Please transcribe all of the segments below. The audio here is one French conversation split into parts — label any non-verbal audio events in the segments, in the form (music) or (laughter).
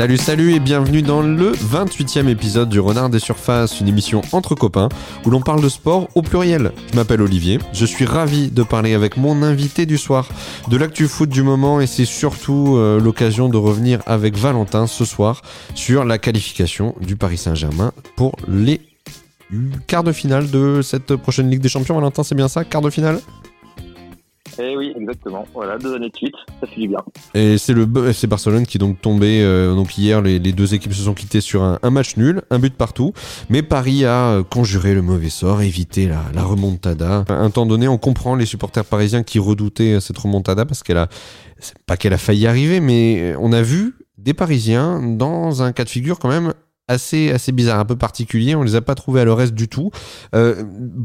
Salut, salut et bienvenue dans le 28e épisode du Renard des Surfaces, une émission entre copains où l'on parle de sport au pluriel. Je m'appelle Olivier, je suis ravi de parler avec mon invité du soir de l'actu foot du moment et c'est surtout euh, l'occasion de revenir avec Valentin ce soir sur la qualification du Paris Saint-Germain pour les quarts de finale de cette prochaine Ligue des Champions. Valentin, c'est bien ça, quart de finale? Eh oui, exactement. Voilà, deux années de suite, ça fait bien. Et c'est le FC Barcelone qui est donc tombé. Euh, donc hier, les, deux équipes se sont quittées sur un, match nul, un but partout. Mais Paris a euh, conjuré le mauvais sort, évité la, remontada. Un temps donné, on comprend les supporters parisiens qui redoutaient cette remontada parce qu'elle a, pas qu'elle a failli arriver, mais on a vu des Parisiens dans un cas de figure quand même assez, assez bizarre, un peu particulier. On les a pas trouvés à leur du tout. Euh,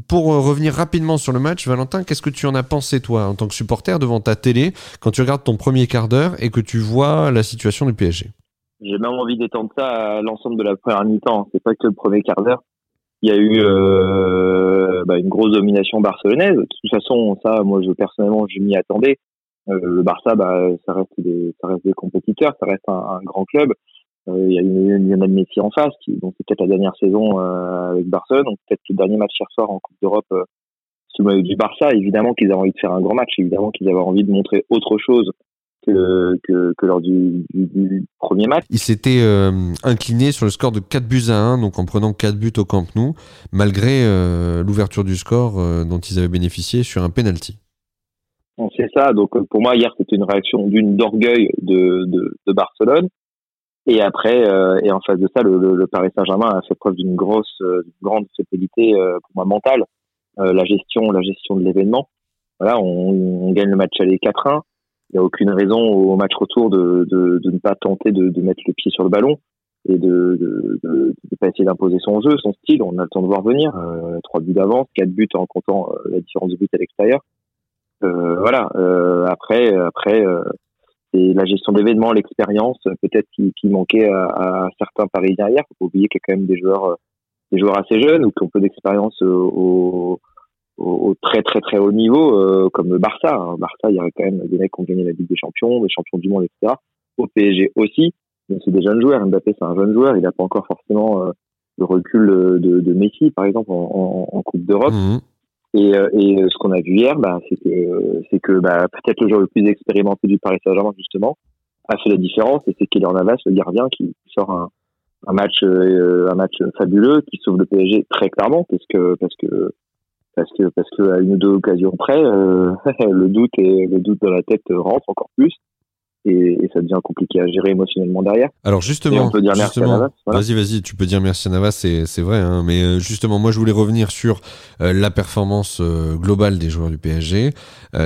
pour revenir rapidement sur le match, Valentin, qu'est-ce que tu en as pensé, toi, en tant que supporter, devant ta télé, quand tu regardes ton premier quart d'heure et que tu vois la situation du PSG J'ai même envie d'étendre ça à l'ensemble de la première mi-temps. C'est pas que le premier quart d'heure. Il y a eu euh, bah, une grosse domination barcelonaise. De toute façon, ça, moi, je personnellement, je m'y attendais. Euh, le Barça, bah, ça reste des, ça reste des compétiteurs, ça reste un grand club. Euh, il y a une Lionel Messi en face, qui donc peut-être la dernière saison euh, avec Barcelone, donc peut-être le dernier match hier soir en Coupe d'Europe euh, sous le maillot du Barça. Évidemment qu'ils avaient envie de faire un grand match, évidemment qu'ils avaient envie de montrer autre chose que, que, que lors du, du, premier match. Il s'était euh, incliné sur le score de 4 buts à 1, donc en prenant 4 buts au Camp Nou, malgré euh, l'ouverture du score euh, dont ils avaient bénéficié sur un penalty. C'est ça, donc pour moi hier c'était une réaction d'une d'orgueil de, de, de Barcelone, et après, euh, et en face de ça, le, le, Paris Saint-Germain a fait preuve d'une grosse, euh, grande fidélité euh, pour moi mentale. la gestion, la gestion de l'événement. Voilà, on, on, gagne le match aller 4-1. Il n'y a aucune raison au match retour de, de, de ne pas tenter de, de, mettre le pied sur le ballon et de de pas essayer d'imposer son jeu, son style. On a le temps de voir venir. Trois buts d'avance, quatre buts en comptant la différence de buts à l'extérieur. voilà. après, après la gestion d'événements, l'expérience, peut-être qui, manquait à, à, certains Parisiens hier. Faut pas oublier qu'il y a quand même des joueurs, euh, des joueurs assez jeunes ou qui ont peu d'expérience euh, au, très très très haut niveau, euh, comme le Barça. Hein. Barça, il y avait quand même des mecs qui ont gagné la Ligue des Champions, des champions du monde, etc. Au PSG aussi, c'est des jeunes joueurs. Mbappé, c'est un jeune joueur, il n'a pas encore forcément le recul de, Messi, par exemple, en, en, Coupe d'Europe. Mmh. Et, euh, et ce qu'on a vu hier, bah, c'est que, c'est que bah, peut-être le joueur le plus expérimenté du Paris Saint-Germain, justement, a fait la différence. Et c'est Kylian Navas, le gardien, qui sort un, un match, euh, un match fabuleux, qui sauve le PSG très clairement, parce que, parce que, parce que, parce que à une ou deux occasions près, euh, (laughs) le doute et le doute dans la tête rentre encore plus et, ça devient compliqué à gérer émotionnellement derrière. Alors justement, on peut dire merci à Navas. Vas-y, vas-y, tu peux dire merci à Navas, c'est vrai, hein, mais euh, justement, moi je voulais revenir sur euh, la performance euh, globale des joueurs du PSG.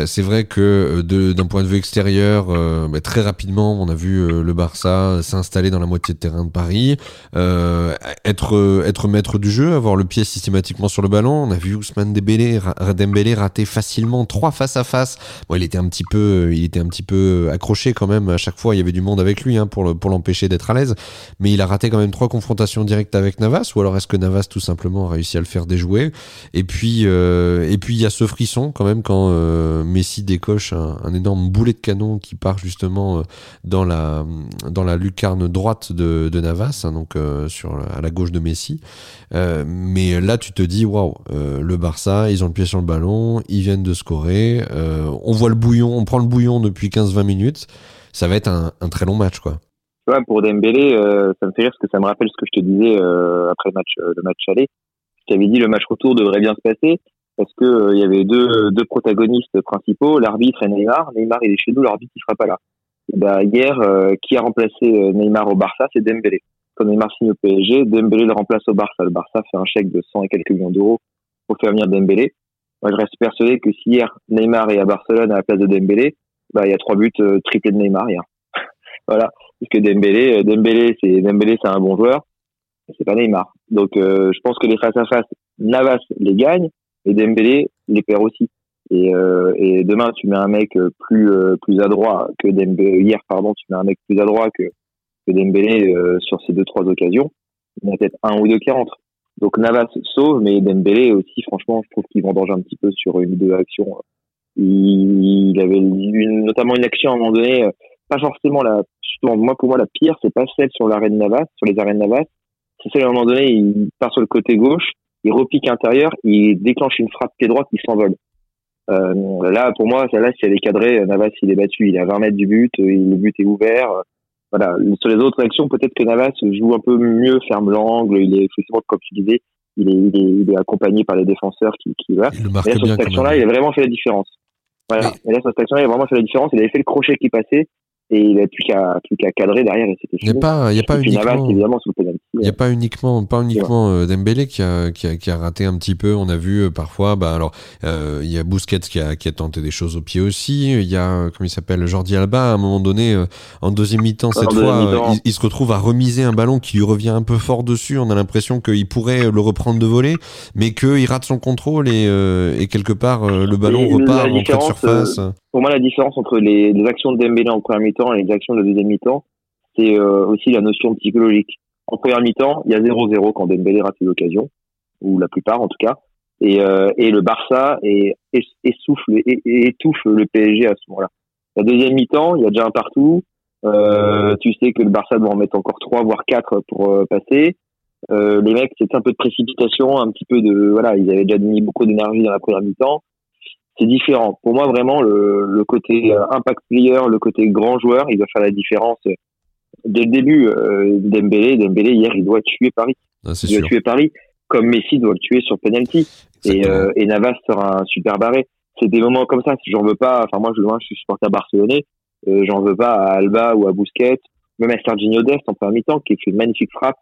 c'est vrai que d'un point de vue extérieur, bah, très rapidement, on a vu le Barça s'installer dans la moitié de terrain de Paris, être être maître du jeu, avoir le pied systématiquement sur le ballon. On a vu Ousmane Dembélé, Dembélé rater facilement trois face à face. Bon, il était un petit peu, il était un petit peu accroché quand même à chaque fois il y avait du monde avec lui hein, pour pour l'empêcher d'être à l'aise. Mais il a raté quand même trois confrontations directes avec Navas ou alors est-ce que Navas tout simplement a réussi à le faire déjouer? Et puis euh, et puis il y a ce frisson quand même quand euh, Messi décoche un, énorme boulet de canon qui part justement euh, dans la dans la lucarne droite de, de Navas hein, donc sur à la gauche de Messi. Mais là tu te dis waouh le Barça ils ont le pied sur le ballon ils viennent de scorer on voit le bouillon on prend le bouillon depuis 15-20 minutes ça va être un, très long match, quoi. Ouais, pour Dembélé, euh, ça me fait rire parce que ça me rappelle ce que je te disais euh, après le match, euh, le match aller. Je t'avais dit le match retour devrait bien se passer parce que il y avait deux, deux protagonistes principaux, l'arbitre et Neymar. Neymar il est chez nous, l'arbitre il sera pas là. Et bah, hier, qui a remplacé Neymar au Barça, c'est Dembélé. Quand Neymar signe au PSG, Dembélé le remplace au Barça. Le Barça fait un chèque de 100 et quelques millions d'euros pour faire venir Dembélé. Moi, je reste persuadé que si hier Neymar est à Barcelone à la place de Dembélé, bah il y a trois buts euh, triplés de Neymar hier. (laughs) voilà, parce que Dembélé, euh, Dembélé c'est Dembélé c'est un bon joueur, c'est pas Neymar. Donc euh, je pense que les face à face, Navas les gagne et Dembélé les perd aussi. Et, euh, et demain tu mets un mec plus plus adroit que Dembélé hier pardon, tu mets un mec plus adroit que que Dembélé sur ces deux trois occasions, il y en a peut-être un ou deux qui rentrent. Donc Navas sauve, mais Dembélé aussi, franchement, je trouve qu'il vendange un petit peu sur une ou deux actions il, avait une, notamment une action à un moment donné, euh, pas forcément la justement, moi, pour moi, la pire, c'est pas celle sur l'arène Navas, sur les arènes Navas. C'est celle à un moment donné, il part sur le côté gauche, il repique intérieur, il déclenche une frappe pied droit qui s'envole. Euh, là, pour moi, celle-là, si elle est cadrée, Navas, il est battu. Il est à 20 mètres du but, le but est ouvert. Voilà. Sur les autres actions, peut-être que Navas joue un peu mieux, ferme l'angle. Il est effectivement, comme tu disais, il est, il est, il est accompagné par les défenseurs qui, qui marque et là, sur cette action-là, il a vraiment fait la différence. Voilà. Et là, sur cette action-là, il a vraiment fait la différence. Il avait fait le crochet qui passait et il a plus qu'à plus qu'à cadrer derrière et c'était il n'y a pas il y a pas uniquement il y a pas uniquement pas uniquement euh, Dembélé qui a, qui a, qui a raté un petit peu. On a vu euh, parfois bah alors euh, il y a Busquets qui a qui a tenté des choses au pied aussi. Il y a comment il s'appelle Jordi Alba à un moment donné en deuxième mi-temps cette fois il, se retrouve à remiser un ballon qui lui revient un peu fort dessus. On a l'impression qu'il pourrait le reprendre de voler mais qu'il rate son contrôle et, et quelque part le ballon repart en de surface pour moi, la différence entre les, les actions de Dembélé en première mi-temps et les actions de deuxième mi-temps, c'est euh, aussi la notion psychologique. En première mi-temps, il y a 0-0 quand Dembélé rate l'occasion, ou la plupart en tout cas, et, euh, et le Barça est, essouffle et, étouffe le PSG à ce moment-là. La deuxième mi-temps, il y a déjà un partout. Euh, tu sais que le Barça doit en mettre encore trois voire quatre pour euh, passer. Euh, les mecs, c'était un peu de précipitation, un petit peu de voilà, ils avaient déjà mis beaucoup d'énergie dans la première mi-temps c'est différent. Pour moi, vraiment, le, le, côté euh, impact player, le côté grand joueur, il doit faire la différence dès le début. Euh, Dembélé, Dembélé hier, il doit tuer Paris. Ah, il doit tuer Paris, comme Messi doit le tuer sur penalty. Et, euh, et, Navas sera un super barré. C'est des moments comme ça. J'en veux pas. Enfin, moi, je, moi, je suis supporter barcelonais. Euh, J'en veux pas à Alba ou à Busquets, même à Serginho Dest en première mi-temps, qui fait une magnifique frappe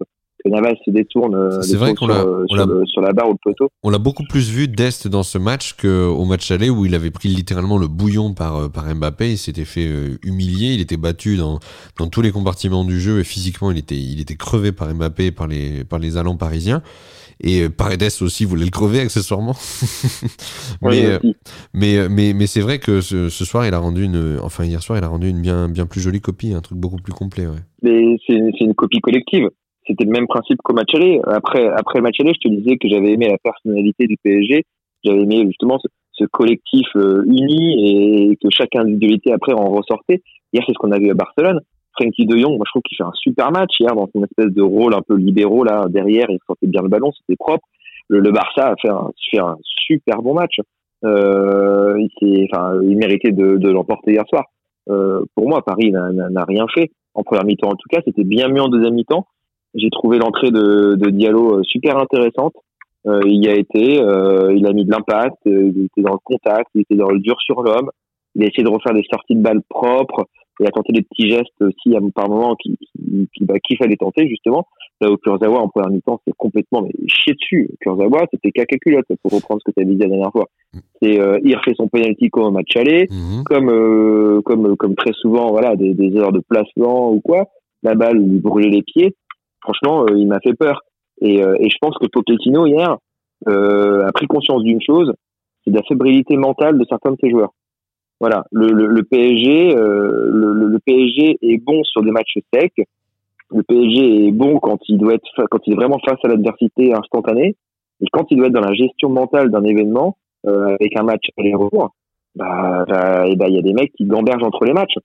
que Navas se détourne, euh, c'est vrai qu'on sur, sur, la barre ou le poteau. On l'a beaucoup plus vu d'Est dans ce match qu'au match aller où il avait pris littéralement le bouillon par, euh, par Mbappé. Il s'était fait euh, humilier. Il était battu dans, dans tous les compartiments du jeu et physiquement il était, il était crevé par Mbappé par les, par les allants parisiens. Et Paredes aussi voulait le crever accessoirement. (laughs) mais, mais, mais, mais c'est vrai que ce, ce, soir, il a rendu une, enfin hier soir, il a rendu une bien, bien plus jolie copie, un truc beaucoup plus complet. Ouais. Mais c'est une copie collective c'était le même principe qu'au match aller. Après, après le match aller, je te disais que j'avais aimé la personnalité du PSG. J'avais aimé justement ce, collectif euh, uni et que chaque individualité après en ressortait. Hier, c'est ce qu'on a vu à Barcelone. Frankie de Jong, moi je trouve qu'il fait un super match hier dans son espèce de rôle un peu libéraux là derrière. Il sortait bien le ballon, c'était propre. Le, Barça a fait un, fait un super bon match. Euh, il, enfin, il méritait de, de l'emporter hier soir. Euh, pour moi, Paris n'a rien fait en première mi-temps. En tout cas, c'était bien mieux en deuxième mi-temps. J'ai trouvé l'entrée de, de Diallo euh, super intéressante. Euh, il y a été, euh, il a mis de l'impact, il était dans le contact, il était dans le dur sur l'homme. Il a essayé de refaire des sorties de balles propres. Il a tenté des petits gestes aussi par moment qui, qui, qui bah, qu'il fallait tenter justement. Là où Kurzawa en première mi-temps c'est complètement mais chier dessus. Kurzawa c'était caca culotte pour reprendre ce que tu avais dit la dernière fois. C'est euh, il refait son penalty comme un match aller, mhm. comme euh, comme comme très souvent voilà des, des heures de placement ou quoi. La balle lui brûlait les pieds franchement, euh, il m'a fait peur. Et, euh, et, je pense que Pochettino hier euh, a pris conscience d'une chose, c'est de la fébrilité mentale de certains de ses joueurs. Voilà, le, PSG, le, PSG est bon sur des matchs secs. Le PSG est bon quand il doit être, quand il est vraiment face à l'adversité instantanée. Et quand il doit être dans la gestion mentale d'un événement avec un match aller-retour, bah, bah, et bah, il y a des mecs qui gambergent entre les matchs.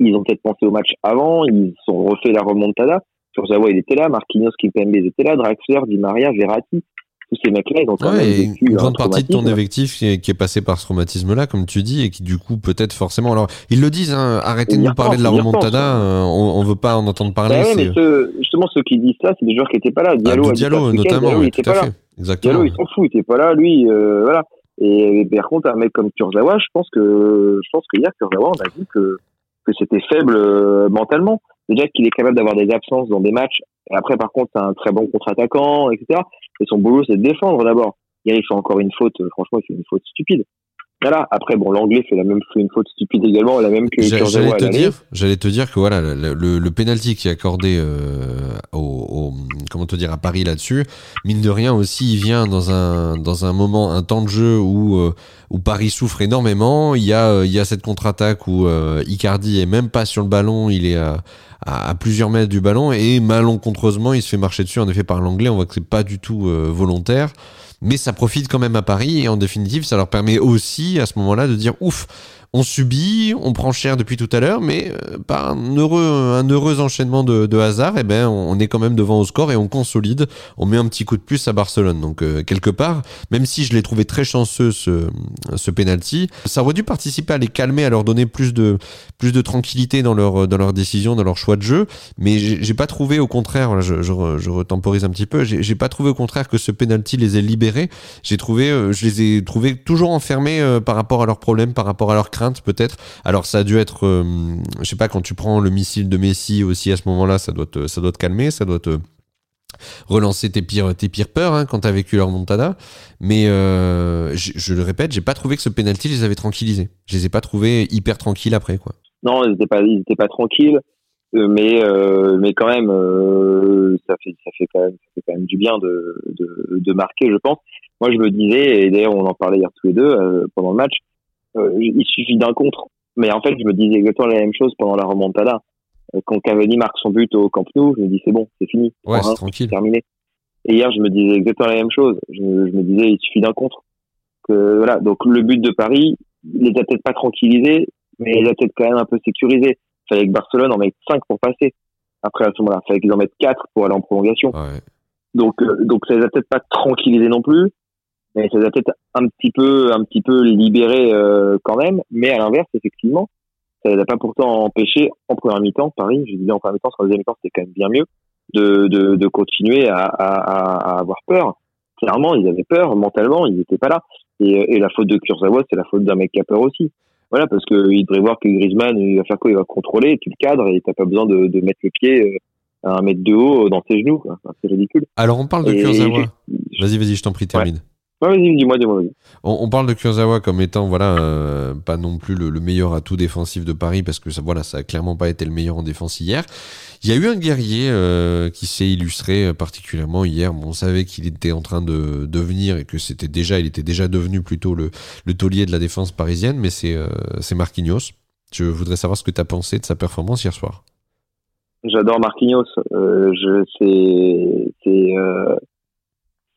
Ils ont peut-être pensé au match avant, ils ont refait la remontada. Kurzawa, il était là, Marquinhos, Kimpembe, ils étaient là, Draxler, Di Maria, Verratti. Tous ces mecs-là, ils ont quand même vécu une grande partie de ton effectif qui est, qui est passé par ce traumatisme-là, comme tu dis, et qui du coup peut-être forcément. Alors ils le disent, hein, arrêtez de nous parler de la remontada, euh, on, on veut pas en entendre parler. Bah ouais, mais ce, justement ceux qui disent ça, c'est des joueurs qui étaient pas là. Diallo, ah, Diallo notamment, Diallo, il était pas là. Exactement. Diallo, il s'en fout, il était pas là, lui, euh, voilà. Et, par contre, un mec comme Kurzawa, je pense que je pense que hier Kurzawa, on a vu que que c'était faible euh, mentalement déjà qu'il est capable d'avoir des absences dans des matchs. Et après, par contre, c'est un très bon contre-attaquant, etc. Et son boulot, c'est de défendre d'abord. Hier, il fait encore une faute. Euh, franchement, il fait une faute stupide. Voilà. Après, bon, l'anglais fait la même, fait une faute stupide également, la même que J'allais te dire, j'allais te dire que voilà, le, le, le penalty qui est accordé euh, au, au, comment te dire, à Paris là-dessus, mine de rien aussi, il vient dans un, dans un moment, un temps de jeu où, euh, où Paris souffre énormément. Il y a, il y a cette contre-attaque où euh, Icardi est même pas sur le ballon, il est à, à, plusieurs mètres du ballon et malencontreusement, il se fait marcher dessus. En effet, par l'anglais, on voit que c'est pas du tout volontaire mais ça profite quand même à Paris et en définitive ça leur permet aussi à ce moment-là de dire ouf on subit, on prend cher depuis tout à l'heure, mais par un heureux, un heureux enchaînement de, de hasard, eh ben, on est quand même devant au score et on consolide. On met un petit coup de plus à Barcelone. Donc quelque part, même si je l'ai trouvé très chanceux ce, ce penalty, ça aurait dû participer à les calmer, à leur donner plus de plus de tranquillité dans leur dans leur décision, dans leur choix de jeu. Mais j'ai pas trouvé au contraire, je, je, je retemporise un petit peu, j'ai pas trouvé au contraire que ce penalty les ait libérés. J'ai trouvé, euh, je les ai trouvés toujours enfermés euh, par rapport à leurs problèmes, par rapport à leurs craintes peut-être. Alors ça a dû être, euh, je sais pas, quand tu prends le missile de Messi aussi à ce moment-là, ça doit te, ça doit te calmer, ça doit te relancer tes pires, tes pires peurs hein, quand t'as vécu leur montada. Mais je, le répète, j'ai pas trouvé que ce penalty les avait tranquillisés. Je les ai pas trouvés hyper tranquilles après quoi. Non, ils étaient pas, ils étaient pas tranquilles. Euh, mais euh, mais quand même euh, ça fait ça fait quand même ça fait quand même du bien de, de, de marquer je pense moi je me disais et d'ailleurs on en parlait hier tous les deux pendant le match il suffit d'un contre. Mais en fait je me disais exactement la même chose pendant la remontada. Quand Cavani marque son but au Camp Nou je me dis c'est bon c'est fini. Ouais c'est tranquille. terminé. Et hier je me disais exactement la même chose. Je, je me disais il suffit d'un contre. Que voilà. Donc le but de Paris il les a peut-être pas tranquillisés mais il les a peut-être quand même un peu sécurisés fallait que Barcelone en mette 5 pour passer. Après, à ce moment-là, fallait qu'ils en mettent 4 pour aller en prolongation. Donc, euh, donc ça les a peut-être pas tranquillisés non plus, mais ça a peut-être un petit peu, un petit peu libérés euh, quand même. Mais à l'inverse, effectivement, ça les a pas pourtant empêchés en première mi-temps, Paris, je disais en première mi-temps, en deuxième mi-temps, c'était quand même bien mieux de, de, de continuer à, à, à, avoir peur. Clairement, ils avaient peur mentalement, ils n'étaient pas là. Et, et la faute de Kurzawa, c'est la faute d'un mec qui a peur aussi. Voilà, parce qu'il devrait voir que Griezmann, il va faire quoi? Il va contrôler, tu le cadres et t'as pas besoin de, de, mettre le pied euh, à un mètre de haut dans ses genoux. c'est ridicule. Alors on parle de Kurzawa. Vas-y, vas-y, je t'en prie, termine. Ouais. Vas-y, dis-moi, dis-moi. On, on, parle de Kurzawa comme étant voilà euh, pas non plus le, le, meilleur atout défensif de Paris parce que ça voilà ça a clairement pas été le meilleur en défense hier. Il y a eu un guerrier euh, qui s'est illustré euh, particulièrement hier. Bon, on savait qu'il était en train de devenir et que c'était déjà, il était déjà devenu plutôt le, le taulier de la défense parisienne, mais c'est euh, Marquinhos. Je voudrais savoir ce que tu as pensé de sa performance hier soir. J'adore Marquinhos. Je c'est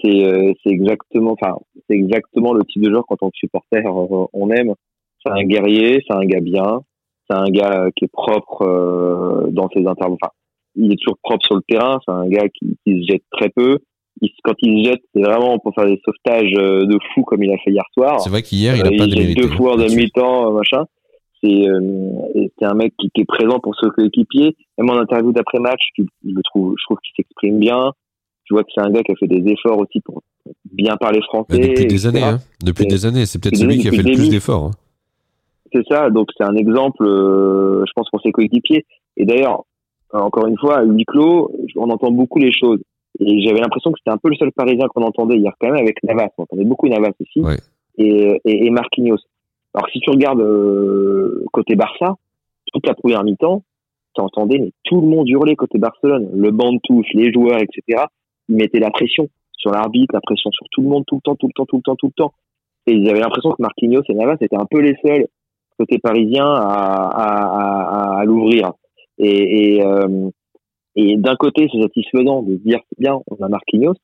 c'est euh, c'est exactement enfin c'est exactement le type de joueur quand on supporter on aime. C'est un guerrier, c'est un gars bien c'est un gars qui est propre euh, dans ses interventions. Enfin, il est toujours propre sur le terrain. C'est un gars qui, qui, se jette très peu. Il, quand il se jette, c'est vraiment pour faire des sauvetages euh, de fou comme il a fait hier soir. C'est vrai qu'hier, il a euh, pas de deux fois de mi-temps, machin. C'est euh, c'est un mec qui, qui, est présent pour ce coéquipier. Même en interview d'après match, je le trouve, je trouve qu'il s'exprime bien. Tu vois que c'est un gars qui a fait des efforts aussi pour bien parler français. Bah, depuis des années, hein. Depuis des années. C'est peut-être celui qui a fait le plus d'efforts. Hein c'est ça. Donc c'est un exemple, euh, je pense, pour ses coéquipiers. Et d'ailleurs, encore une fois, à huis clos, on entend beaucoup les choses. Et j'avais l'impression que c'était un peu le seul Parisien qu'on entendait hier quand même avec Navas. On entendait beaucoup Navas aussi. Et, et, et, Marquinhos. Alors si tu regardes euh, côté Barça, toute la première mi-temps, tu entendais mais tout le monde hurler côté Barcelone. Le banc de touche, les joueurs, etc. Ils mettaient la pression sur l'arbitre, la pression sur tout le monde, tout le temps, tout le temps, tout le temps, tout le temps. Et ils avaient l'impression que Marquinhos et Navas étaient un peu les seuls côté parisien à, à, à, l'ouvrir. Et, et, euh, et d'un côté, c'est satisfaisant de dire c'est bien, on a Marquinhos,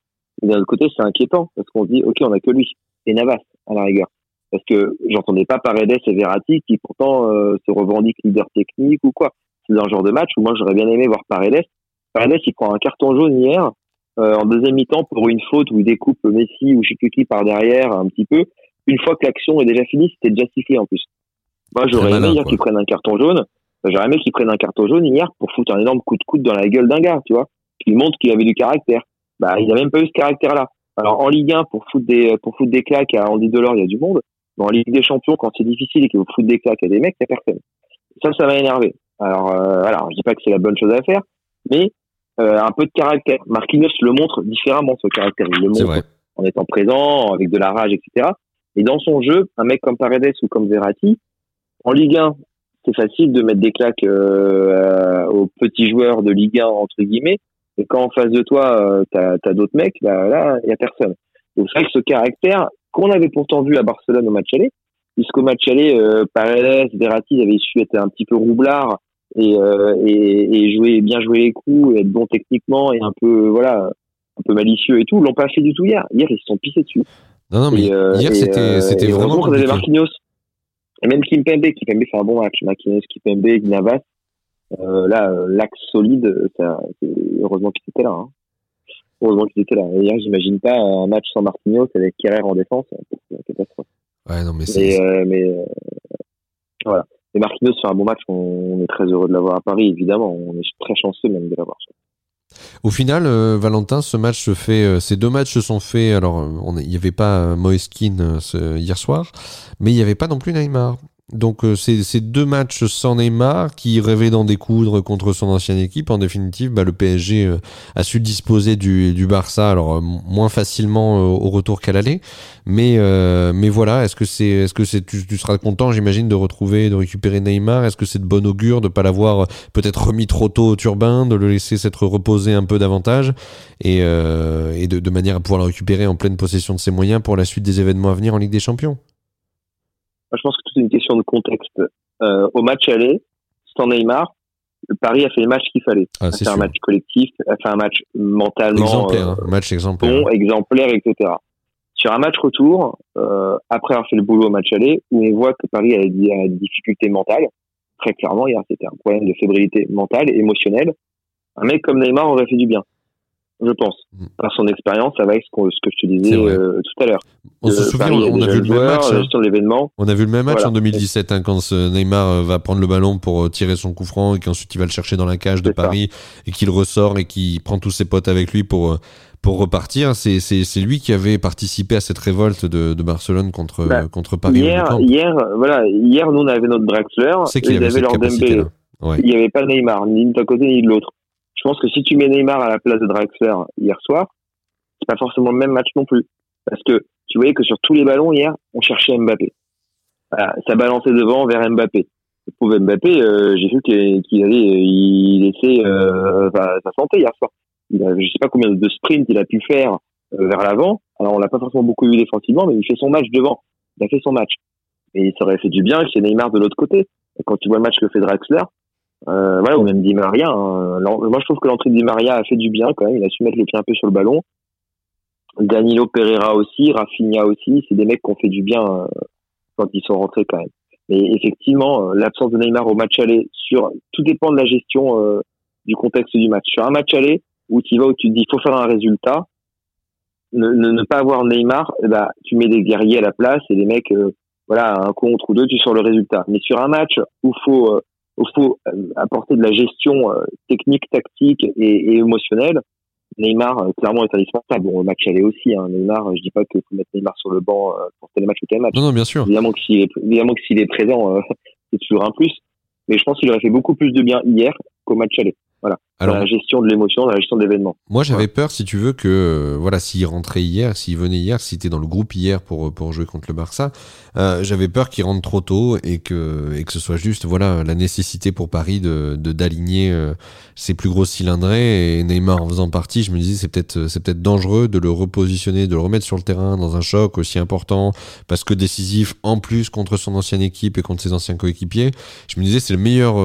et d'un autre côté, c'est inquiétant parce qu'on dit ok, on a que lui et Navas à la rigueur. Parce que j'entendais pas Paredes et Verratti qui pourtant euh, se revendiquent leader technique ou quoi. C'est un genre de match où moi j'aurais bien aimé voir Paredes. Paredes il prend un carton jaune hier en deuxième mi-temps pour une faute où il découpe Messi ou je sais qui par derrière un petit peu. Une fois que l'action est déjà finie, c'était déjà sifflé en plus. Moi, j'aurais aimé hier qu'ils prennent un carton jaune. J'aurais aimé qu'ils prennent un carton jaune hier pour foutre un énorme coup de coude dans la gueule d'un gars, tu vois, qui montre qu'il avait du caractère. Bah, il n'a même pas eu ce caractère-là. Alors, en Ligue 1, pour foutre des, pour foutre des claques à Andy Delors, il y a du monde. Mais en Ligue des Champions, quand c'est difficile et que vous foutez des claques à des mecs, il n'y a personne. Ça, ça m'a énervé. Alors, euh, alors, je dis pas que c'est la bonne chose à faire, mais euh, un peu de caractère. Marquinhos le montre différemment, ce caractère. Il le montre en étant présent, avec de la rage, etc. Et dans son jeu, un mec comme Paredes ou comme Verratti, en Ligue 1, c'est facile de mettre des claques euh, aux petits joueurs de Ligue 1 entre guillemets. Et quand en face de toi, euh, t'as as, d'autres mecs, bah, là, il y a personne. Donc c'est vrai que ce caractère qu'on avait pourtant vu à Barcelone au match aller, puisqu'au match aller, euh, Paredes, Verratti avaient su être un petit peu roublard et, euh, et, et, jouer bien jouer les coups, et être bon techniquement et un peu voilà, un peu malicieux et tout. L'ont pas fait du tout hier. Hier, ils se sont pissés dessus. Non, non, mais hier, c'était c'était vraiment. Marquinhos Et même Kimpembe, Kimpembe fait un bon match. Marquinhos, Kimpembe, Navas, euh, là, euh, l'axe solide, ça, heureusement qu'il était là. Hein. Heureusement qu'il était là. Hier, j'imagine pas un match sans Marquinhos avec Kerrer en défense. C'est une catastrophe. Ouais, non, mais c'est. Euh, mais euh, voilà. Et Marquinhos fait un bon match. On, est très heureux de l'avoir à Paris, évidemment. On est très chanceux même de l'avoir. Au final, euh, Valentin, ce match se fait. ces deux matchs se sont faits. Alors, il n'y avait pas Moeskin hier soir, mais il n'y avait pas non plus Neymar. Donc euh, ces, deux matchs sans Neymar qui rêvait d'en découdre contre son ancienne équipe, en définitive, bah, le PSG euh, a su disposer du, Barça, alors euh, moins facilement au retour qu'à l'aller, mais voilà, est-ce que c'est est-ce que c'est tu, seras content, j'imagine, de retrouver, de récupérer Neymar? Est-ce que c'est de bon augure de pas l'avoir peut-être remis trop tôt au turbin, de le laisser s'être reposé un peu davantage et, et de, de manière à pouvoir le récupérer en pleine possession de ses moyens pour la suite des événements à venir en Ligue des Champions? Je pense que tout est une question de contexte. Euh, au match aller, sans Neymar, Paris a fait le match qu'il fallait. Ah, c'est un match collectif, a fait un match mentalement exemplaire, hein. match exemplaire. bon, exemplaire, etc. Sur un match retour, euh, après avoir fait le boulot au match aller, où on voit que Paris a des, a des difficultés mentales, très clairement, hier, c'était un problème de fébrilité mentale, émotionnelle. Un mec comme Neymar aurait fait du bien je pense. Mm. Par son expérience, avec ce, que je te disais euh, tout à l'heure. On se souvient, on, a vu le même match. Hein. Sur l'événement. On a vu le même match en 2017, hein, quand Neymar euh, va prendre le ballon pour euh, tirer son coup franc et qu'ensuite il va le chercher dans la cage de Paris et qu'il ressort et qu'il prend tous ses potes avec lui pour pour repartir. C'est lui qui avait participé à cette révolte de, de Barcelone contre bah, contre Paris. Hier, hier, voilà, hier, nous on avait notre Draxler. C'est qu'il avait, avait leur Dembélé. Il n'y avait pas Neymar, ni d'un côté ni de l'autre je pense que si tu mets Neymar à la place de Draxler hier soir, c'est pas forcément le même match non plus. Parce que tu voyais que sur tous les ballons hier, on cherchait Mbappé. ça balançait devant vers Mbappé. Le pauvre Mbappé, euh, j'ai vu qu'il allait, il laissait euh, sa santé hier soir. Il a, je sais pas combien de sprints il a pu faire euh, vers l'avant. Alors on l'a pas forcément beaucoup vu défensivement, mais il fait son match devant. Il a fait son match. Et ça aurait fait du bien que c'est Neymar de l'autre côté. Et quand tu vois le match que fait Draxler, euh, voilà, ou même Di Maria. Hein. Moi, je trouve que l'entrée de Di Maria a fait du bien quand même. Il a su mettre les pieds un peu sur le ballon. Danilo Pereira aussi, Rafinha aussi. C'est des mecs qui ont fait du bien euh, quand ils sont rentrés quand même. Mais effectivement, euh, l'absence de Neymar au match aller, sur tout dépend de la gestion euh, du contexte du match. Sur un match aller où tu vas où tu te dis il faut faire un résultat, ne, ne, pas avoir Neymar, eh ben, tu mets des guerriers à la place et les mecs, voilà, un contre ou deux, tu sors le résultat. Mais sur un match où faut il faut euh, apporter de la gestion euh, technique, tactique et, émotionnelle. Neymar, euh, clairement, est indispensable. Bon, le match allait aussi. Hein. Neymar, je dis pas qu'il faut mettre Neymar sur le banc pour tel match ou tel match. Non, non, bien sûr. Évidemment que s'il est, évidemment que s'il est présent, (laughs) c'est toujours un plus. Mais je pense qu'il aurait fait beaucoup plus de bien hier qu'au match aller. Voilà. Alors, dans la gestion de l'émotion, dans la gestion de l'événement. Moi, j'avais peur, si tu veux, que euh, voilà, s'il rentrait hier, s'il venait hier, s'il était dans le groupe hier pour pour jouer contre le Barça, euh, j'avais peur qu'il rentre trop tôt et que et que ce soit juste voilà la nécessité pour Paris de d'aligner euh, ses plus gros cylindrés et Neymar en faisant partie. Je me disais c'est peut-être c'est peut-être dangereux de le repositionner, de le remettre sur le terrain dans un choc aussi important parce que décisif en plus contre son ancienne équipe et contre ses anciens coéquipiers. Je me disais c'est le meilleur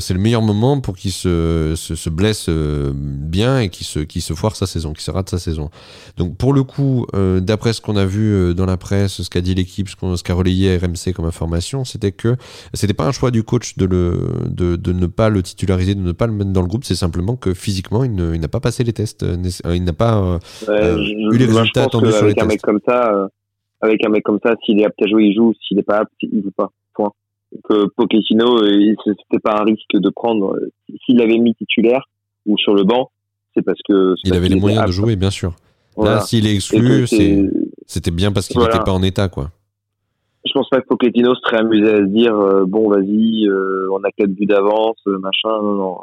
c'est le meilleur moment pour qu'il se se, se blesse euh, bien et qui se, qui se foire sa saison, qui se rate sa saison. Donc pour le coup, euh, d'après ce qu'on a vu euh, dans la presse, ce qu'a dit l'équipe, ce qu'a relayé RMC comme information, c'était que c'était pas un choix du coach de, le, de, de, ne pas le titulariser, de ne pas le mettre dans le groupe, c'est simplement que physiquement, il n'a pas passé les tests, il n'a pas eu les résultats attendus sur les un Mec comme ça, avec un mec comme ça, s'il est apte à jouer, il joue, s'il n'est pas apte, il joue pas. Point que Pochettino, c'était pas un risque de prendre. S'il l'avait mis titulaire, ou sur le banc, c'est parce que. Il avait les moyens de jouer, bien sûr. Là, s'il est exclu, c'était bien parce qu'il n'était pas en état, quoi. Je pense pas que Pochettino serait amusé à se dire euh, bon, vas-y, euh, on a quatre buts d'avance, euh, machin. Non, non.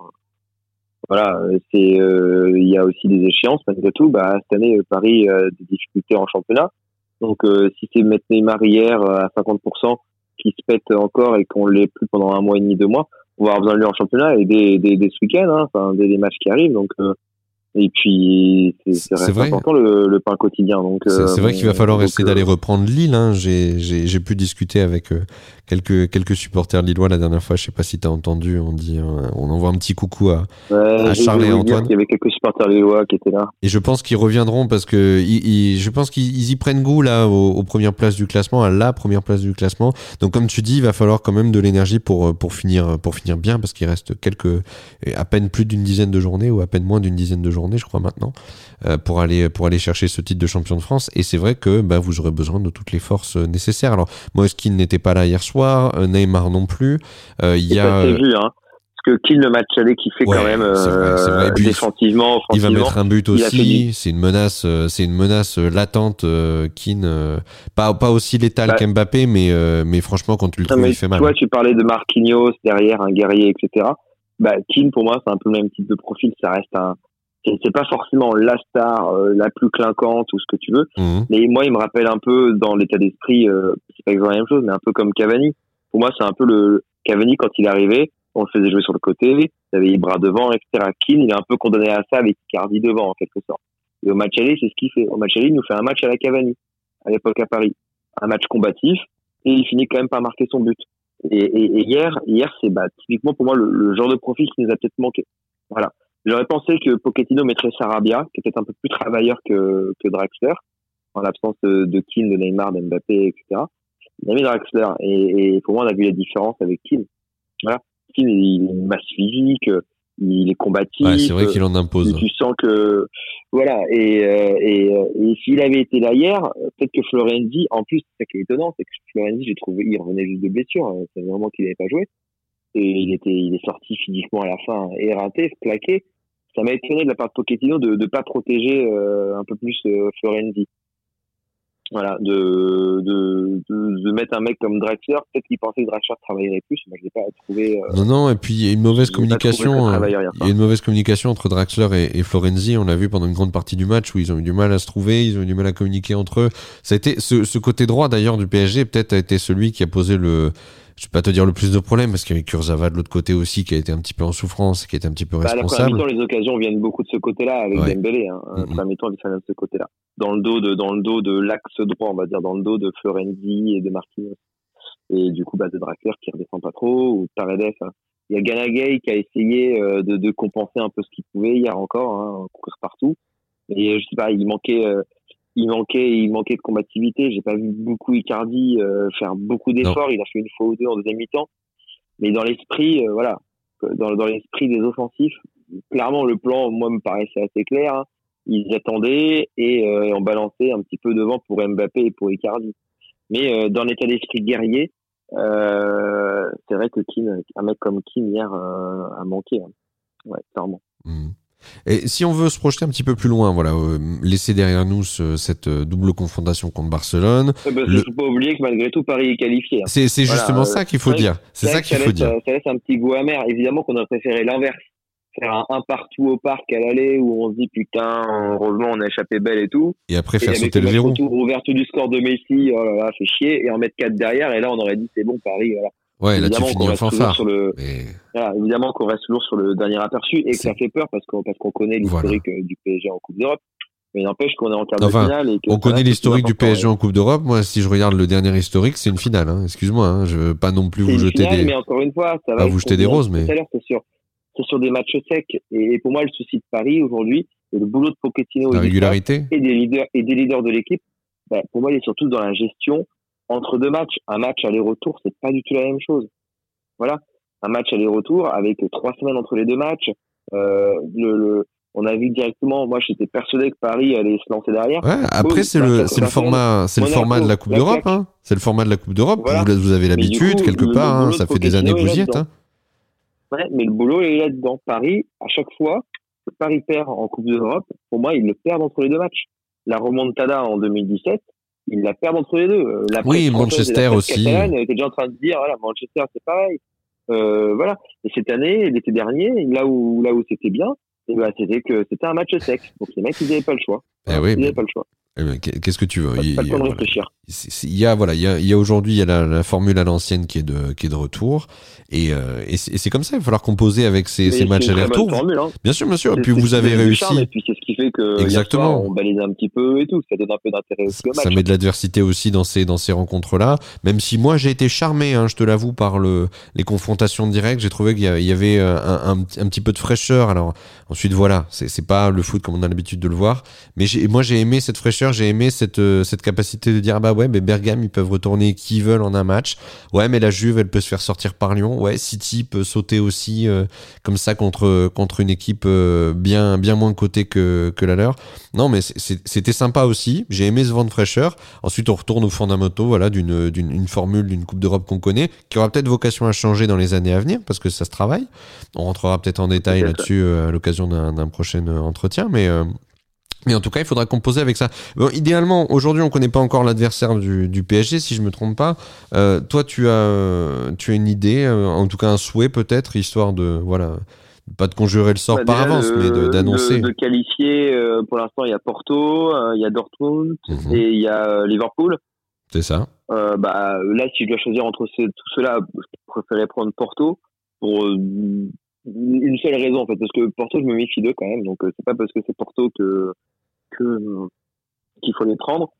Voilà, c'est il y a aussi des échéances malgré tout. Bah cette année, Paris a des difficultés en championnat. Donc si c'est mettre Neymar hier à 50% qui se pète encore et qu'on l'est plus pendant un mois et demi, deux mois, on va avoir besoin de lui en championnat et des, des, des ce week-end, hein, enfin, des, des, matchs qui arrivent. Donc, euh, et puis, c'est important le, le, pain quotidien. Donc, c'est vrai qu'il va falloir essayer d'aller euh, reprendre Lille. Hein. J'ai pu discuter avec quelques, quelques supporters lillois la dernière fois. Je sais pas si tu as entendu. On dit, on envoie un petit coucou à, à Charles et Antoine. Il y avait quelques supporters lillois qui étaient là. Et je pense qu'ils reviendront parce que je pense qu'ils y prennent goût là aux, premières places du classement, à la première place du classement. Donc comme tu dis, il va falloir quand même de l'énergie pour pour finir pour finir bien parce qu'il reste quelques à peine plus d'une dizaine de journées ou à peine moins d'une dizaine de journées, je crois maintenant, euh, pour aller pour aller chercher ce titre de champion de France. Et c'est vrai que bah, vous aurez besoin de toutes les forces euh, nécessaires. Alors Moeskin n'était pas là hier soir, euh, Neymar non plus. Il y a vu, hein que Keane, le match aller qui fait quand même euh, défensivement, Il va mettre un but aussi. C'est une menace, c'est une menace latente. Euh, Keane, pas pas aussi létal bah, qu'Mbappé, mais mais franchement quand tu le trouves, il fait mal. Toi, tu parlais de Marquinhos derrière, un guerrier, etc. Bah, Keane pour moi, c'est un peu le même type de profil. Ça reste un c'est pas forcément la star euh, la plus clinquante ou ce que tu veux mhm. mais moi il me rappelle un peu dans l'état d'esprit euh, c'est pas exactement la même chose mais un peu comme Cavani. Pour moi c'est un peu le Cavani quand il arrivé on le faisait jouer sur le côté il avait les bras devant etc Keane il est un peu condamné à ça avec Cardi devant en quelque sorte. Et au match aller c'est ce qu'il fait. Au match aller il nous fait un match à la Cavani à l'époque à Paris. Un match combatif et il finit quand même par marquer son but. Et, et, hier hier c'est bah typiquement pour moi le, le genre de profil qui nous a peut-être manqué. Voilà J'aurais pensé que Pochettino mettrait Sarabia, qui était un peu plus travailleur que, que Draxler, en l'absence de, de Keane, de Neymar, d'Mbappé, etc. Il a mis Draxler. Et, et, pour moi, on a vu la différence avec Keane. Voilà. Keane, il a une masse physique, il est combatif. Ouais, c'est vrai qu'il en impose. Tu sens que, voilà. Et, euh, et, euh, et s'il avait été là hier, peut-être que Florenzi, en plus, c'est ça qui est étonnant, c'est que Florenzi, j'ai trouvé, il revenait juste de blessure. Hein. C'est vraiment qu'il n'avait pas joué et il était il est sorti physiquement à la fin éreinté, plaqué. Ça m'a étonné de la part de Pochettino de ne pas protéger euh, un peu plus euh, Florenzi. Voilà, de, de, de, mettre un mec comme Draxler, peut-être qu'il pensait que Draxler travaillerait plus, mais je l'ai pas trouvé. Euh, non, non, et puis il y a une mauvaise communication. il y a une mauvaise communication entre Draxler et, et, Florenzi. On l'a vu pendant une grande partie du match où ils ont eu du mal à se trouver, ils ont eu du mal à communiquer entre eux. Ça a été ce, ce côté droit d'ailleurs du PSG peut-être a été celui qui a posé le je vais pas te dire le plus de problèmes parce qu'il y avait Kurzawa de l'autre côté aussi qui a été un petit peu en souffrance, qui a été un petit peu bah, responsable. La les occasions viennent beaucoup de ce côté-là avec Dembélé. Hein. Mm -hmm. Premier temps, ils de ce côté-là, dans le dos de dans le dos de l'axe droit, on va dire, dans le dos de Florenzi et de Marquinhos. Et du coup, bah, de Draxler qui redescend pas trop ou Paredes. Hein. Il y a Ganagay qui a essayé euh, de, de, compenser un peu ce qu'il pouvait hier encore, hein, courir partout. Et je sais pas, il manquait. Euh, il manquait, il manquait de combativité. J'ai pas vu beaucoup Icardi euh, faire beaucoup d'efforts. Il a fait une fois ou deux en deuxième mi-temps. Mais dans l'esprit, euh, voilà, dans, dans l'esprit des offensifs, clairement le plan, moi, me paraissait assez clair. Hein. Ils attendaient et, euh, on balançait un petit peu devant pour Mbappé et pour Icardi. Mais dans l'état d'esprit guerrier, c'est vrai que Kim, un mec comme Kim hier a manqué. Hein. Ouais, clairement. Mmh. Et si on veut se projeter un petit peu plus loin, voilà, euh, laisser derrière nous cette euh, double confrontation contre Barcelone. Il ne faut pas oublier que malgré tout, Paris est qualifié. Hein. C'est justement ça qu'il faut dire. C'est ça qu'il faut dire. Ça laisse un petit goût amer. Évidemment qu'on aurait préféré l'inverse. Faire un, un, partout au parc à l'aller où on se dit putain, heureusement on a échappé belle et tout. Et après faire sauter le verrou. Ouverture du score de Messi, oh là là, fait chier. Et en mettre 4 derrière. Et là on aurait dit c'est bon, Paris, voilà. Ouais, là tu finis en fanfare. Sur le... voilà, évidemment qu'on reste toujours sur le dernier aperçu et que ça fait peur parce qu'on parce qu'on connaît l'historique euh, du PSG en Coupe d'Europe. Mais n'empêche qu'on est en quart de finale. Et on connaît l'historique du PSG en Coupe d'Europe. Moi, si je regarde le dernier historique, c'est une finale. Hein. Excuse-moi, hein. je veux pas non plus vous jeter des. Mais encore une fois, ça va. Vous jeter des roses, mais. C'est sur, c'est sur des matchs secs. Et, pour moi, le souci de Paris aujourd'hui, c'est le boulot de Pochettino la régularité et des leaders et des leaders de l'équipe. Ben, pour moi, il est surtout dans la gestion entre deux matchs. Un match aller-retour, c'est pas du tout la même chose. Voilà, un match aller-retour avec trois semaines entre les deux matchs. Euh, le, on a vu directement. Moi, j'étais persuadé que Paris allait se lancer derrière. Ouais, après, c'est le, c'est le format, c'est le format de la Coupe d'Europe. Hein. C'est le format de la Coupe d'Europe. Vous, vous, avez l'habitude quelque part. Hein. Ça fait des années que vous y êtes. Hein. Ouais, mais le boulot est là-dedans. Paris, à chaque fois, Paris perd en Coupe d'Europe. Pour moi, ils le perdent entre les deux matchs. La remontada en 2017, ils la perdent entre les deux. Euh, la oui, Manchester aussi. était déjà en train de dire, voilà, Manchester, c'est pareil. Euh, voilà. Et cette année, l'été dernier, là où là où c'était bien, eh ben, c'était que c'était un match sec. Donc les mecs, ils n'avaient pas le choix. Eh oui, ils n'avaient pas le choix. Eh ben, qu'est-ce que tu veux? Ils, pas, réfléchir. il y a voilà, il y a, y a aujourd'hui il y a la, la, formule à l'ancienne qui est de qui est de retour et, euh, et c'est comme ça, il va falloir composer avec ces, ces matchs aller-retour. Hein. Bien sûr, bien sûr. Et puis vous avez réussi. et puis c'est ce qui fait que Exactement. Soir, on balise un petit peu et tout. Ça donne un peu d'intérêt aussi au match. Ça met de l'adversité aussi dans ces dans ces rencontres-là. Même si moi j'ai été charmé, hein, je te l'avoue, par le les confrontations directes. J'ai trouvé qu'il y avait euh, un, un, un, petit peu de fraîcheur. Alors ensuite voilà, c'est pas le foot comme on a l'habitude de le voir, mais moi j'ai aimé cette fraîcheur, j'ai aimé cette euh, cette capacité de dire ah bah ouais, mais Bergame ils peuvent retourner qui veulent en un match. Ouais, mais la Juve elle peut se faire sortir par Lyon. Ouais, City peut sauter aussi euh, comme ça contre contre une équipe euh, bien bien moins cotée que que la leur. Non, mais c'était sympa aussi. J'ai aimé ce vent de fraîcheur. Ensuite, on retourne aux fondamentaux, voilà, d'une d'une formule d'une Coupe d'Europe qu'on connaît, qui aura peut-être vocation à changer dans les années à venir parce que ça se travaille. On rentrera peut-être en détail là-dessus euh, à l'occasion d'un prochain entretien, mais mais en tout cas, il faudra composer avec ça. Bon, idéalement, aujourd'hui, on connaît pas encore l'adversaire du, du, PSG, si je me trompe pas. Euh, toi, tu as, tu as une idée, euh, en tout cas un souhait peut-être, histoire de, voilà, pas de conjurer le sort bah, par avance, mais d'annoncer. De, de, qualifier, euh, pour l'instant, il y a Porto, euh, il y a Dortmund mhm. et il y a Liverpool. C'est ça. bah, là, si je dois choisir entre ces, tout cela, je préférerais prendre Porto pour une seule raison en fait parce que Porto je me méfie d'eux quand même donc c'est pas parce que c'est Porto que que qu'il faut les prendre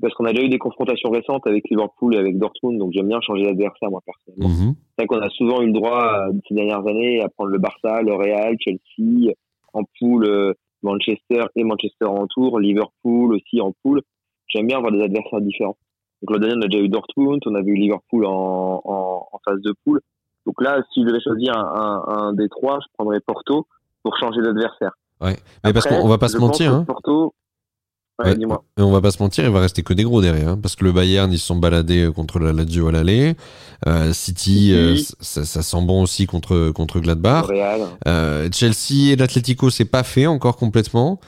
parce qu'on a déjà eu des confrontations récentes avec Liverpool et avec Dortmund, donc j'aime bien changer d'adversaire moi personnellement. Mhm. C'est vrai qu'on a souvent eu le droit ces dernières années à prendre le Barça, le Real, Chelsea, en poule euh, Manchester et Manchester en tour, Liverpool aussi en poule. J'aime bien avoir des adversaires différents. Donc le dernier on a déjà eu Dortmund, on avait eu Liverpool en, en, en phase de poule. Donc là, si je devais choisir un, un, un des trois, je prendrais Porto pour changer d'adversaire. Ouais, mais parce qu'on va pas se mentir. Hein. Porto, Ouais, Et on va pas se mentir, il va rester que des gros derrière, hein, parce que le Bayern ils se sont baladés euh, contre la Lazio à l'aller, euh, City, euh, ça, ça, sent bon aussi contre contre Gladbach, euh, Chelsea et l'Atlético c'est pas fait encore complètement,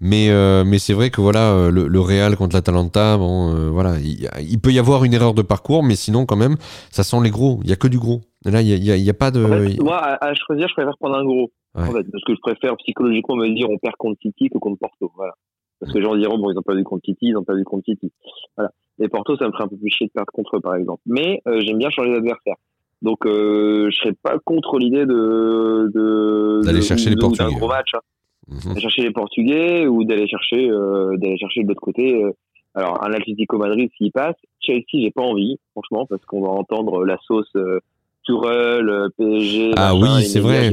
mais mais c'est vrai que voilà le, le Real contre l'Atalanta, bon voilà, il, peut y avoir une erreur de parcours, mais sinon quand même ça sent les gros, il y a que du gros. Là il y a, pas de. moi à, choisir, je préfère prendre un gros. En fait, parce que je préfère psychologiquement me dire on perd contre City que contre Porto, voilà. Parce que les gens diront, bon, ils ont pas vu contre Titi, ils ont pas vu contre Titi. Voilà. Et Porto, ça me ferait un peu plus chier de perdre contre eux, par exemple. Mais euh, j'aime bien changer d'adversaire. Donc, euh, je serais pas contre l'idée de, de d'aller chercher les Portugais. Gros match. Hein. Mhm. Chercher les Portugais ou d'aller chercher euh, d'aller chercher de l'autre côté. Euh, alors, un Atlético Madrid s'il passe. Chelsea, j'ai pas envie, franchement, parce qu'on va entendre la sauce Tourelle, PSG. Ah oui, c'est vrai.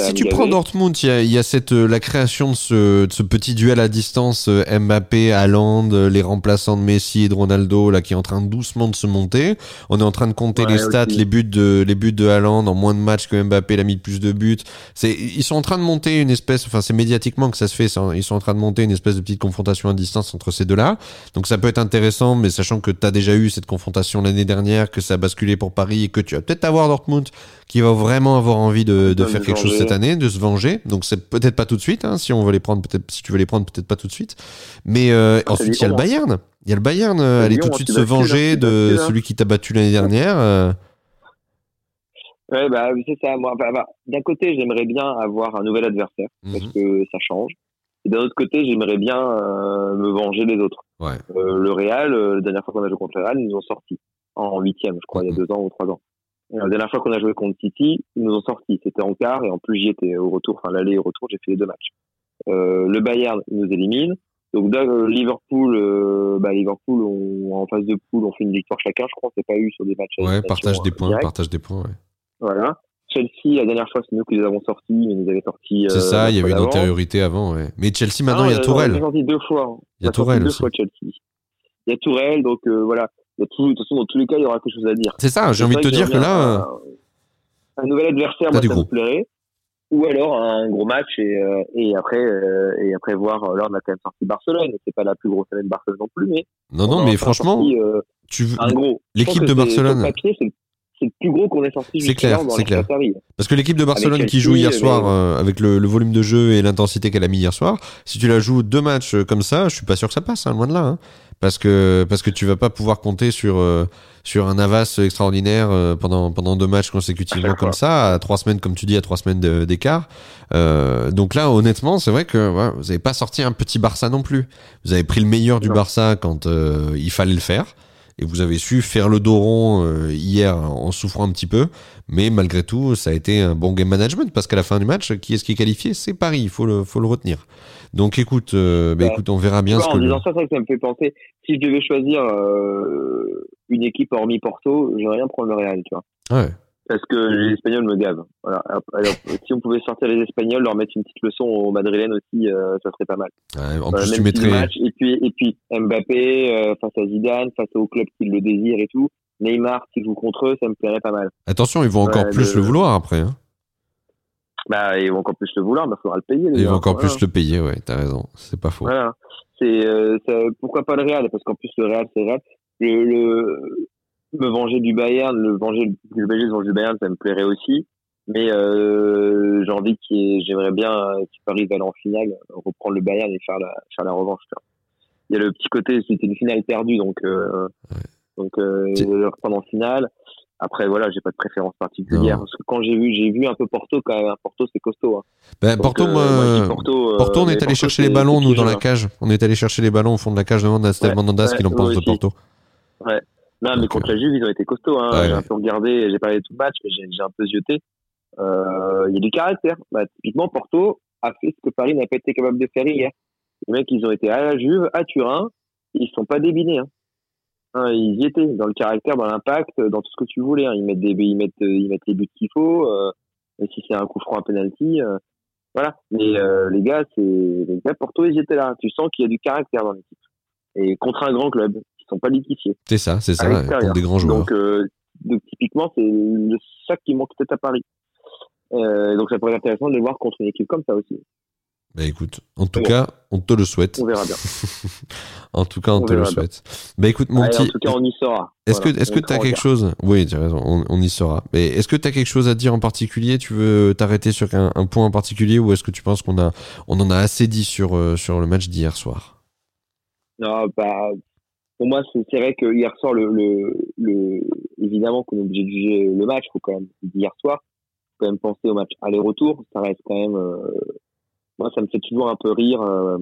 si tu prends Dortmund, il y a, cette euh, la création de ce, de ce petit duel à distance euh, Mbappé, Haaland, euh, les remplaçants de Messi et de Ronaldo là qui est en train doucement de se monter. On est en train de compter les stats, les buts de les buts de Haaland en moins de matchs que Mbappé, il a mis plus de buts. C'est ils sont en train de monter une espèce, enfin c'est médiatiquement que ça se fait. Ils sont en train de monter une espèce de petite confrontation à distance entre ces deux-là. Donc ça peut être intéressant, mais sachant que tu as déjà eu cette confrontation l'année dernière, que ça a basculé pour Paris et que tu as peut-être Dortmund qui va vraiment avoir envie de, faire quelque chose cette année, de se venger. Donc c'est peut-être pas tout de suite, hein, si on veut les prendre, peut-être si tu veux les prendre, peut-être pas tout de suite. Mais euh, ensuite il y a le Bayern. Il y a le Bayern, euh, aller tout de suite se venger de celui qui t'a battu l'année dernière. Euh. Ouais, bah, c'est ça. Moi, bah, d'un côté, j'aimerais bien avoir un nouvel adversaire parce mhm. que ça change. Et d'un autre côté, j'aimerais bien me venger des autres. le Real, la dernière fois qu'on a joué contre le Real, ils nous ont sorti en huitième, je crois, il y a mhm. deux ans ou trois ans. La dernière fois qu'on a joué contre City, ils nous ont sorti. C'était en quart et en plus j'y étais au retour, enfin l'aller et au retour, j'ai fait les deux matchs. Euh, le Bayern nous élimine. Donc euh, Liverpool, euh, bah, Liverpool, on, en phase de poule, on fait une victoire chacun. Je crois s'est pas eu sur des matchs. Ouais, partage des points, partage des points. Ouais. Voilà. Chelsea, la dernière fois, c'est nous qui les avons sortis, mais nous avaient sortis. c'est ça, il y avait une antériorité avant, ouais. Mais Chelsea, maintenant, il y a Tourelle. Il y a deux fois. Il y a Tourelle deux fois Chelsea. Il y a Tourelle, donc voilà de toute façon, dans tous les cas, il y aura quelque chose à dire. C'est ça, j'ai envie de te dire que là. Un, nouvel adversaire, moi, ça me plairait. Ou alors un gros match et, euh, et après euh, et après voir euh, là on a quand même sorti Barcelone c'est pas la plus grosse année de Barcelone non plus mais non non mais franchement tu un gros l'équipe de Barcelone c'est le plus gros qu'on ait sorti c'est clair c'est clair parce que l'équipe de Barcelone qui joue hier soir avec le, le, volume de jeu et l'intensité qu'elle a mis hier soir si tu la joues deux matchs comme ça je suis pas sûr que ça passe hein, loin de là hein. Parce que parce que tu vas pas pouvoir compter sur euh, sur un Navas extraordinaire euh, pendant pendant deux matchs consécutivement comme ça, à trois semaines comme tu dis, à trois semaines d'écart. Euh, donc là, honnêtement, c'est vrai que vous avez pas sorti un petit Barça non plus. Vous avez pris le meilleur du Barça quand il fallait le faire et vous avez su faire le dos rond euh, hier en souffrant un petit peu, mais malgré tout, ça a été un bon game management parce qu'à la fin du match, qui est-ce qui est qualifié? C'est Paris, il faut le, faut le retenir. Donc écoute, euh, bah, écoute, on verra bien. ce en disant ça, ça me fait penser. Si je devais choisir euh, une équipe hormis Porto, j'aimerais bien prendre le Real, tu vois. Ouais parce que les Espagnols me gavent. Voilà. Alors, (laughs) si on pouvait sortir les Espagnols, leur mettre une petite leçon aux Madrilènes aussi, euh, ça serait pas mal. en plus, tu mettrais... match, et puis et puis Mbappé euh, face à Zidane, face au club qui le désire et tout. Neymar qui joue contre eux, ça me plairait pas mal. Attention, ils vont encore plus le... vouloir après. Hein. Bah, ils vont encore plus le vouloir, mais il faudra le payer. Ils vont encore plus le payer, ouais, t'as raison, c'est pas faux. Voilà. C'est euh, pourquoi pas le Real, parce qu'en plus le Real, c'est Real. Le, le, me venger du Bayern, le venger le se du Bayern, ça me plairait aussi. Mais euh, j'ai envie qu'il j'aimerais bien que Paris va aller en finale, reprendre le Bayern et faire la faire la revanche. Il y a le petit côté, c'était une finale perdue, donc euh, donc euh, le reprendre en finale. Après voilà, j'ai pas de préférence particulière parce que quand j'ai vu j'ai vu un peu Porto quand même. Porto c'est costaud. Hein. Ben, Porto, euh, Porto, Porto, on est allé chercher les ballons nous dans la cage. On est allé chercher les ballons au fond de la cage de Steve ouais, Mandandas ce qu'il en pense de Porto. Ouais. Non, mais contre la Juve, ils ont été costauds. Hein. J'ai un peu regardé, j'ai pas regardé tout le match, mais j'ai un peu zioté. Euh, il y a du caractère. Bah, typiquement, Porto a fait ce que Paris n'a pas été capable de faire hier. Les mecs, ils ont été à la Juve, à Turin, ils sont pas débinés. Hein. Hein, ils y étaient dans le caractère, dans l'impact, dans tout ce que tu voulais. Hein. Ils mettent des, ils mettent, ils mettent les buts qu'il faut. Euh, et si c'est un coup franc, un penalty, euh, voilà. Mais euh, les gars, c'est les gars Porto, ils étaient là. Tu sens qu'il y a du caractère dans l'équipe. Et contre un grand club, sont pas liquifiés. C'est ça, c'est ça, des grands joueurs. Donc, euh, donc typiquement, c'est ça qui manque peut-être à Paris. Euh, donc ça pourrait être intéressant de le voir contre une équipe comme ça aussi. Bah écoute, en tout cas, on te le souhaite. On verra bien. (laughs) en tout cas, on, te le souhaite. Bah écoute, mon petit. En tout cas, on y sera. Est-ce que, est-ce que tu as quelque chose? Oui, tu as raison, on, y sera. Mais est-ce que tu as quelque chose à dire en particulier? Tu veux t'arrêter sur un, un, point en particulier ou est-ce que tu penses qu'on a, on en a assez dit sur, euh, sur le match d'hier soir? Non, bah, pour moi, c'est vrai que hier soir, évidemment qu'on est obligé de juger le match. Faut quand même hier soir, faut quand même penser au match aller-retour. Ça reste quand même. Euh, moi, ça me fait toujours un peu rire euh,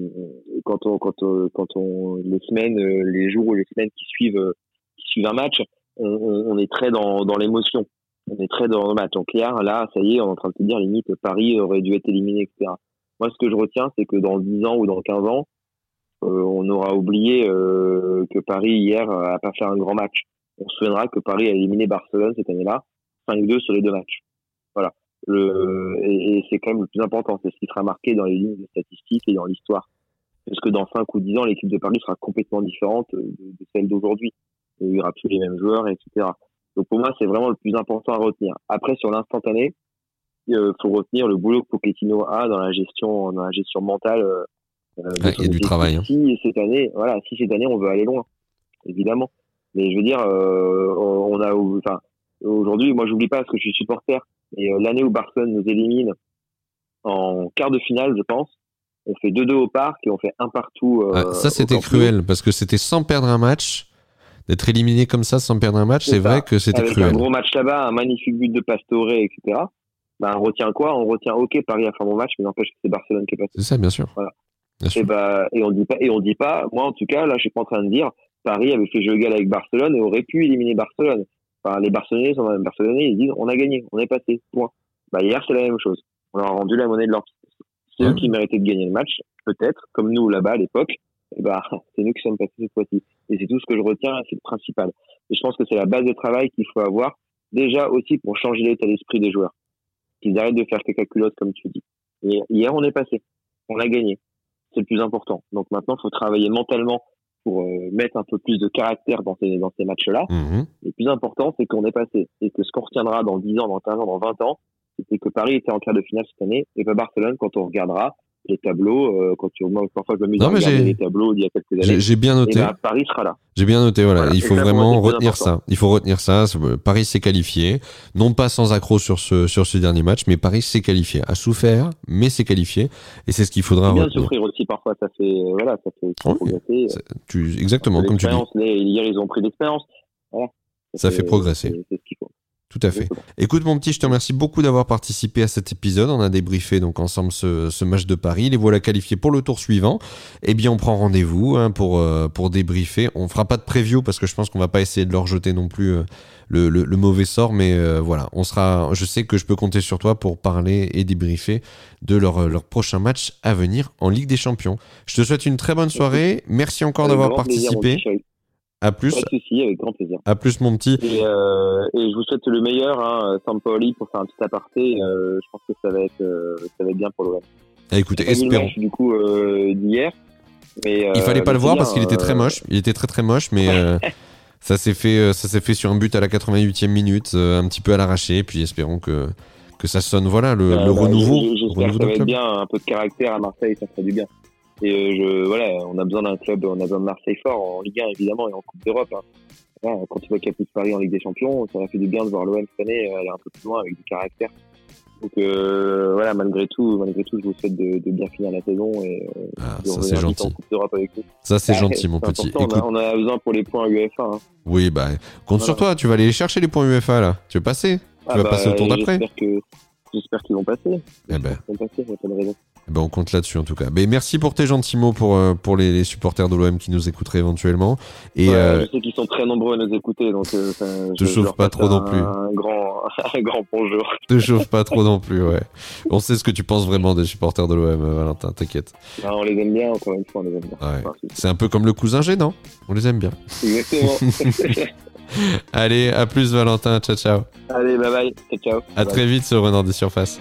quand on, quand on, quand on les semaines, euh, les jours ou les semaines qui suivent, qui suivent un match, on, est très dans, dans l'émotion. On est très dans le match. Donc hier, là, ça y est, on est en train de se dire limite Paris aurait dû être éliminé, etc. Moi, ce que je retiens, c'est que dans 10 ans ou dans 15 ans, euh, on aura oublié euh, que Paris hier a pas fait un grand match. On se souviendra que Paris a éliminé Barcelone cette année-là, 5-2 sur les deux matchs. Voilà. Et, c'est quand même le plus important, c'est ce qui sera marqué dans les lignes de statistiques et dans l'histoire. Parce que dans 5 ou 10 ans, l'équipe de Paris sera complètement différente de, celle d'aujourd'hui. Il y aura plus les mêmes joueurs, etc. Donc pour moi, c'est vraiment le plus important à retenir. Après, sur l'instantané, il euh, faut retenir le boulot que Pochettino a dans la gestion, dans la gestion mentale euh, il y a du travail. Hein. Si cette année, voilà, si cette année on veut aller loin, évidemment. Mais je veux dire, euh, on a, enfin, aujourd'hui, moi j'oublie pas parce que je suis supporter. Et euh, l'année où Barcelone nous élimine en quart de finale, je pense, on fait 2-2 au parc et on fait un partout. Ah, ça c'était cruel parce que c'était sans perdre un match. D'être éliminé comme ça sans perdre un match, c'est vrai que c'était cruel. Un gros match là-bas, un magnifique but de Pastore, etc. Ben, on retient quoi? On retient OK, Paris a fait un bon match, mais n'empêche que c'est Barcelone qui est passé. C'est ça, bien sûr. Voilà. Et, bah, et on dit pas, et on dit pas, moi en tout cas, là, je suis pas en train de dire, Paris avait fait jeu égal avec Barcelone et aurait pu éliminer Barcelone. Enfin, les Barcelonais sont même Barcelonais, ils disent, on a gagné, on est passé, point. Bah, hier, c'est la même chose. On leur a rendu la monnaie de leur C'est eux qui méritaient de gagner le match, peut-être, comme nous là-bas à l'époque. Et bah, (laughs) c'est nous qui sommes passés cette fois-ci. Et c'est tout ce que je retiens, c'est le principal. Et je pense que c'est la base de travail qu'il faut avoir, déjà aussi pour changer l'état d'esprit des joueurs. Qu'ils arrêtent de faire caca culotte, comme tu dis. Et hier, on est passé. On a gagné c'est le plus important. Donc maintenant, il faut travailler mentalement pour euh, mettre un peu plus de caractère dans ces, dans ces matchs-là. Mhm. Le plus important, c'est qu'on est passé. Et que ce qu'on retiendra dans 10 ans, dans 15 ans, dans 20 ans, c'était que Paris était en quart de finale cette année et pas Barcelone quand on regardera les tableaux, euh, quand tu remontes parfois je me à regarder les tableaux il y a quelques années. J'ai bien noté. Ben, Paris sera là. J'ai bien noté, voilà. il faut vraiment retenir ça. Il faut retenir ça. Paris s'est qualifié, non pas sans accroc sur ce sur ce dernier match, mais Paris s'est qualifié, a souffert, mais s'est qualifié, et c'est ce qu'il faudra. bien souffrir aussi parfois, ça fait voilà, ça fait progresser. Tu exactement comme tu dis. hier ils ont pris l'expérience. Voilà. Ça, fait, progresser. C'est ce qu'il faut. Tout à fait. Écoute mon petit, je te remercie beaucoup d'avoir participé à cet épisode. On a débriefé donc ensemble ce, match de Paris. Les voilà qualifiés pour le tour suivant. Eh bien, on prend rendez-vous hein, pour euh, pour débriefer. On fera pas de preview parce que je pense qu'on va pas essayer de leur jeter non plus euh, le, le, mauvais sort, mais euh, voilà, on sera. Je sais que je peux compter sur toi pour parler et débriefer de leur leur prochain match à venir en Ligue des Champions. Je te souhaite une très bonne soirée. Merci encore d'avoir participé. À plus. Pas de souci, avec grand plaisir. À plus, mon petit. Et, euh, et je vous souhaite le meilleur, hein, Sampoli, pour faire un petit aparté. Euh, je pense que ça va être, euh, ça va être bien pour l'OM. Ah, écoutez, espérons. du coup d'hier. Mais, Il fallait pas le voir parce qu'il était très moche. Il était très très moche, mais (laughs) ça s'est fait, ça s'est fait sur un but à la 88e minute, un petit peu à l'arraché. Puis espérons que que ça sonne, voilà, le, le renouveau. J'espère que ça va être bien, un peu de caractère à Marseille, ça ferait du bien. Et euh, je, voilà, on a besoin d'un club, on a besoin de Marseille fort en Ligue 1 évidemment et en Coupe d'Europe. Hein. quand tu vois qu'il y a Paris en Ligue des Champions, ça m'a fait du bien de voir l'OM cette année aller un peu plus loin avec du caractère. Donc euh, voilà, malgré tout, malgré tout, je vous souhaite de, de bien finir la saison et euh, ah, de ça c'est gentil. En coupe d'Europe avec nous. Ça c'est gentil, mon petit. Écoute... On, a, besoin pour les points UEFA. Hein. Oui, bah compte sur toi. Tu vas aller chercher les points UEFA là. Tu veux passer? Tu ah vas passer au tour d'après? J'espère qu'ils vont passer. Eh ben. Ils vont passer, pas de raison? Eh ben, on compte là-dessus en tout cas. Mais merci pour tes gentils mots pour, euh, pour les, supporters de l'OM qui nous écouteraient éventuellement. Et, euh, je sais qu'ils sont très nombreux à nous écouter, donc euh, ça, te chauffe pas trop non plus. Un (laughs) grand, un grand bonjour. (laughs) Te chauffe pas trop non plus, ouais. On sait ce que tu penses vraiment des supporters de l'OM, Valentin, t'inquiète. on les aime bien, encore une fois, on les aime bien. C'est un peu comme le cousin gênant, on les aime bien. Exactement. (laughs) Allez, à plus Valentin, ciao ciao. Allez, bye bye, ciao ciao. À très vite sur Renard des Surfaces.